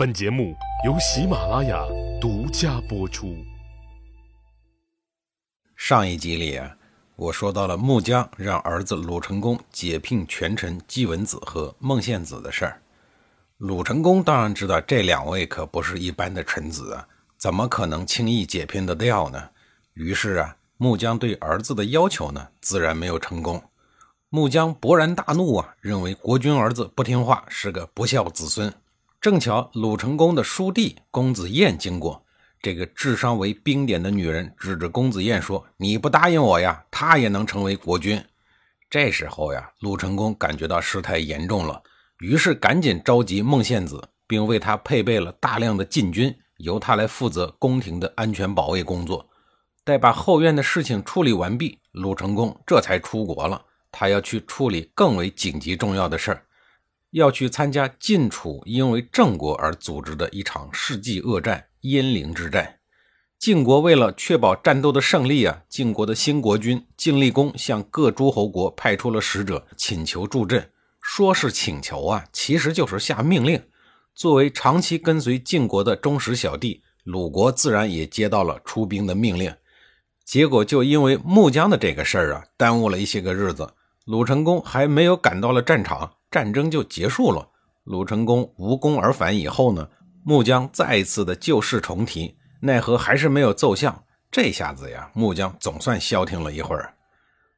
本节目由喜马拉雅独家播出。上一集里啊，我说到了穆姜让儿子鲁成功解聘权臣季文子和孟献子的事儿。鲁成功当然知道这两位可不是一般的臣子啊，怎么可能轻易解聘得掉呢？于是啊，穆姜对儿子的要求呢，自然没有成功。穆姜勃然大怒啊，认为国君儿子不听话，是个不孝子孙。正巧鲁成公的叔弟公子燕经过，这个智商为冰点的女人指着公子燕说：“你不答应我呀，他也能成为国君。”这时候呀，鲁成公感觉到事态严重了，于是赶紧召集孟献子，并为他配备了大量的禁军，由他来负责宫廷的安全保卫工作。待把后院的事情处理完毕，鲁成公这才出国了。他要去处理更为紧急重要的事儿。要去参加晋楚因为郑国而组织的一场世纪恶战——鄢陵之战。晋国为了确保战斗的胜利啊，晋国的新国君晋厉公向各诸侯国派出了使者，请求助阵。说是请求啊，其实就是下命令。作为长期跟随晋国的忠实小弟，鲁国自然也接到了出兵的命令。结果就因为穆姜的这个事儿啊，耽误了一些个日子。鲁成公还没有赶到了战场。战争就结束了。鲁成公无功而返以后呢，穆姜再一次的旧事重提，奈何还是没有奏效。这下子呀，穆姜总算消停了一会儿。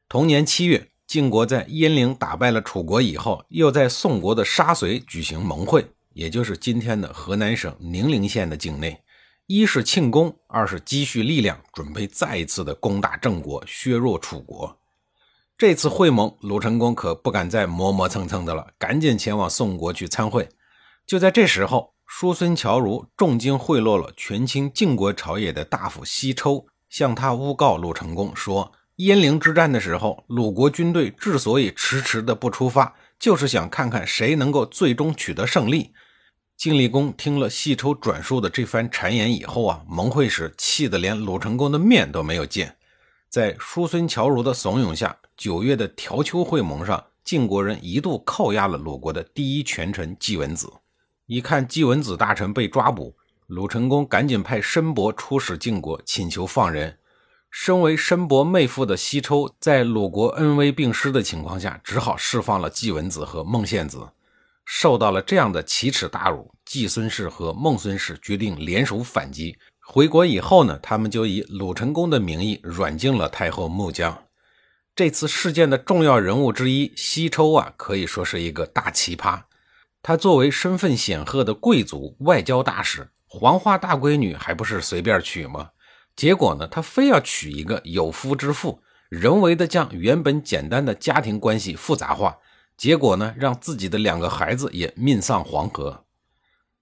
同年七月，晋国在鄢陵打败了楚国以后，又在宋国的沙随举行盟会，也就是今天的河南省宁陵县的境内。一是庆功，二是积蓄力量，准备再一次的攻打郑国，削弱楚国。这次会盟，鲁成公可不敢再磨磨蹭蹭的了，赶紧前往宋国去参会。就在这时候，叔孙侨如重金贿赂了权倾晋国朝野的大夫西抽，向他诬告鲁成公说，鄢陵之战的时候，鲁国军队之所以迟迟的不出发，就是想看看谁能够最终取得胜利。晋厉公听了西抽转述的这番谗言以后啊，盟会时气得连鲁成公的面都没有见。在叔孙侨如的怂恿下，九月的条丘会盟上，晋国人一度扣押了鲁国的第一权臣季文子。一看季文子大臣被抓捕，鲁成公赶紧派申伯出使晋国，请求放人。身为申伯妹夫的西抽，在鲁国恩威并施的情况下，只好释放了季文子和孟献子。受到了这样的奇耻大辱，季孙氏和孟孙氏决定联手反击。回国以后呢，他们就以鲁成公的名义软禁了太后穆姜。这次事件的重要人物之一西抽啊，可以说是一个大奇葩。他作为身份显赫的贵族、外交大使，黄花大闺女还不是随便娶吗？结果呢，他非要娶一个有夫之妇，人为的将原本简单的家庭关系复杂化。结果呢，让自己的两个孩子也命丧黄河。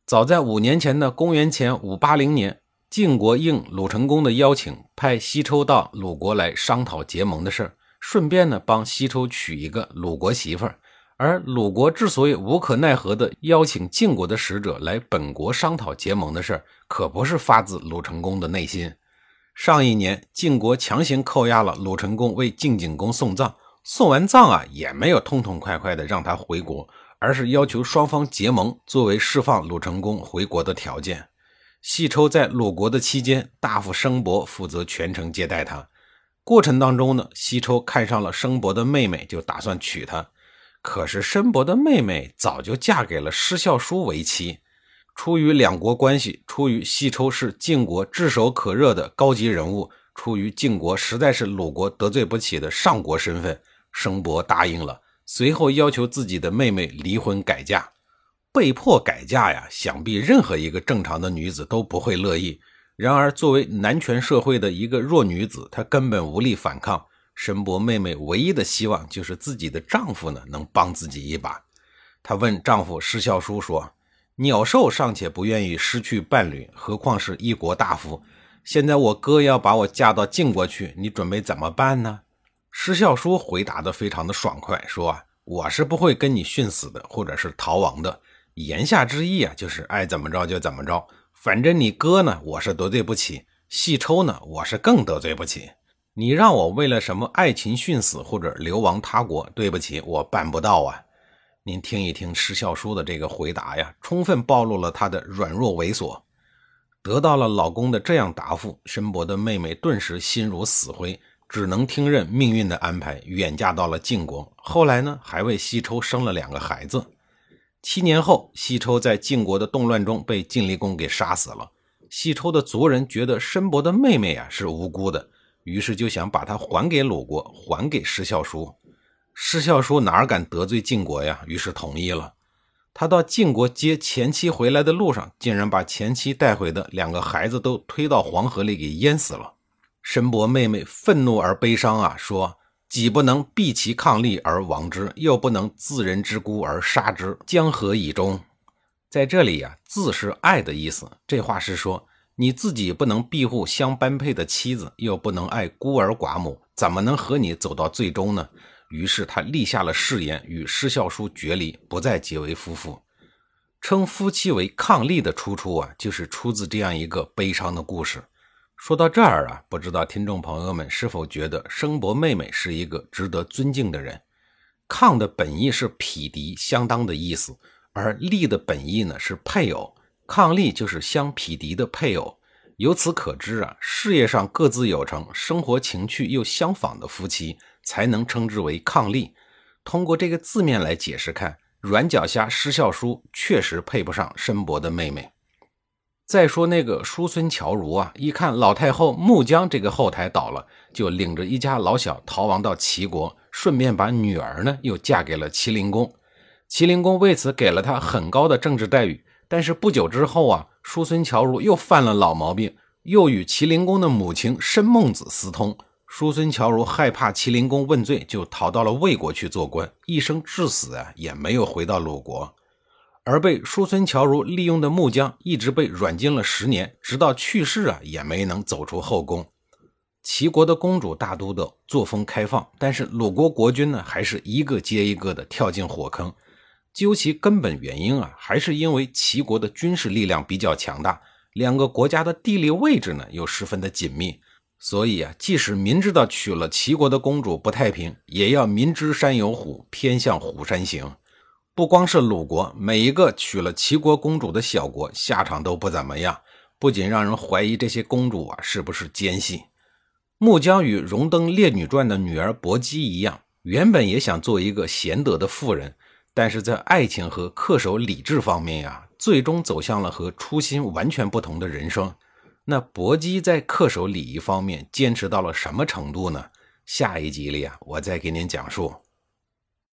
早在五年前的公元前五八零年。晋国应鲁成公的邀请，派西抽到鲁国来商讨结盟的事儿，顺便呢帮西抽娶一个鲁国媳妇儿。而鲁国之所以无可奈何地邀请晋国的使者来本国商讨结盟的事儿，可不是发自鲁成公的内心。上一年，晋国强行扣押了鲁成公为晋景公送葬，送完葬啊，也没有痛痛快快地让他回国，而是要求双方结盟，作为释放鲁成公回国的条件。西抽在鲁国的期间，大夫申伯负责全程接待他。过程当中呢，西抽看上了申伯的妹妹，就打算娶她。可是申伯的妹妹早就嫁给了施孝叔为妻。出于两国关系，出于西抽是晋国炙手可热的高级人物，出于晋国实在是鲁国得罪不起的上国身份，申伯答应了。随后要求自己的妹妹离婚改嫁。被迫改嫁呀，想必任何一个正常的女子都不会乐意。然而，作为男权社会的一个弱女子，她根本无力反抗。申伯妹妹唯一的希望就是自己的丈夫呢能帮自己一把。她问丈夫施孝叔说：“鸟兽尚且不愿意失去伴侣，何况是一国大夫？现在我哥要把我嫁到晋国去，你准备怎么办呢？”施孝叔回答的非常的爽快，说：“我是不会跟你殉死的，或者是逃亡的。”言下之意啊，就是爱怎么着就怎么着。反正你哥呢，我是得罪不起；细抽呢，我是更得罪不起。你让我为了什么爱情殉死或者流亡他国，对不起，我办不到啊。您听一听施孝书的这个回答呀，充分暴露了他的软弱猥琐。得到了老公的这样答复，申伯的妹妹顿时心如死灰，只能听任命运的安排，远嫁到了晋国。后来呢，还为西抽生了两个孩子。七年后，西抽在晋国的动乱中被晋厉公给杀死了。西抽的族人觉得申伯的妹妹啊是无辜的，于是就想把她还给鲁国，还给施孝叔。施孝叔哪敢得罪晋国呀？于是同意了。他到晋国接前妻回来的路上，竟然把前妻带回的两个孩子都推到黄河里给淹死了。申伯妹妹愤怒而悲伤啊，说：“己不能避其抗力而亡之，又不能自人之孤而杀之，江河以终？”在这里呀，“自”是爱的意思。这话是说，你自己不能庇护相般配的妻子，又不能爱孤儿寡母，怎么能和你走到最终呢？于是他立下了誓言，与施孝叔决离，不再结为夫妇。称夫妻为伉俪的出处啊，就是出自这样一个悲伤的故事。说到这儿啊，不知道听众朋友们是否觉得申伯妹妹是一个值得尊敬的人？伉的本意是匹敌、相当的意思，而俪的本意呢是配偶，伉俪就是相匹敌的配偶。由此可知啊，事业上各自有成，生活情趣又相仿的夫妻。才能称之为伉俪。通过这个字面来解释看，软脚虾施效叔确实配不上申伯的妹妹。再说那个叔孙侨如啊，一看老太后穆姜这个后台倒了，就领着一家老小逃亡到齐国，顺便把女儿呢又嫁给了齐灵公。齐灵公为此给了他很高的政治待遇。但是不久之后啊，叔孙侨如又犯了老毛病，又与齐灵公的母亲申孟子私通。叔孙侨如害怕麒麟公问罪，就逃到了魏国去做官，一生至死啊也没有回到鲁国。而被叔孙侨如利用的穆姜，一直被软禁了十年，直到去世啊也没能走出后宫。齐国的公主大都的作风开放，但是鲁国国君呢，还是一个接一个的跳进火坑。究其根本原因啊，还是因为齐国的军事力量比较强大，两个国家的地理位置呢又十分的紧密。所以啊，即使明知道娶了齐国的公主不太平，也要明知山有虎，偏向虎山行。不光是鲁国，每一个娶了齐国公主的小国，下场都不怎么样。不仅让人怀疑这些公主啊是不是奸细。穆姜与荣登《烈女传》的女儿薄姬一样，原本也想做一个贤德的妇人，但是在爱情和恪守礼制方面呀，最终走向了和初心完全不同的人生。那薄姬在恪守礼仪方面坚持到了什么程度呢？下一集里啊，我再给您讲述。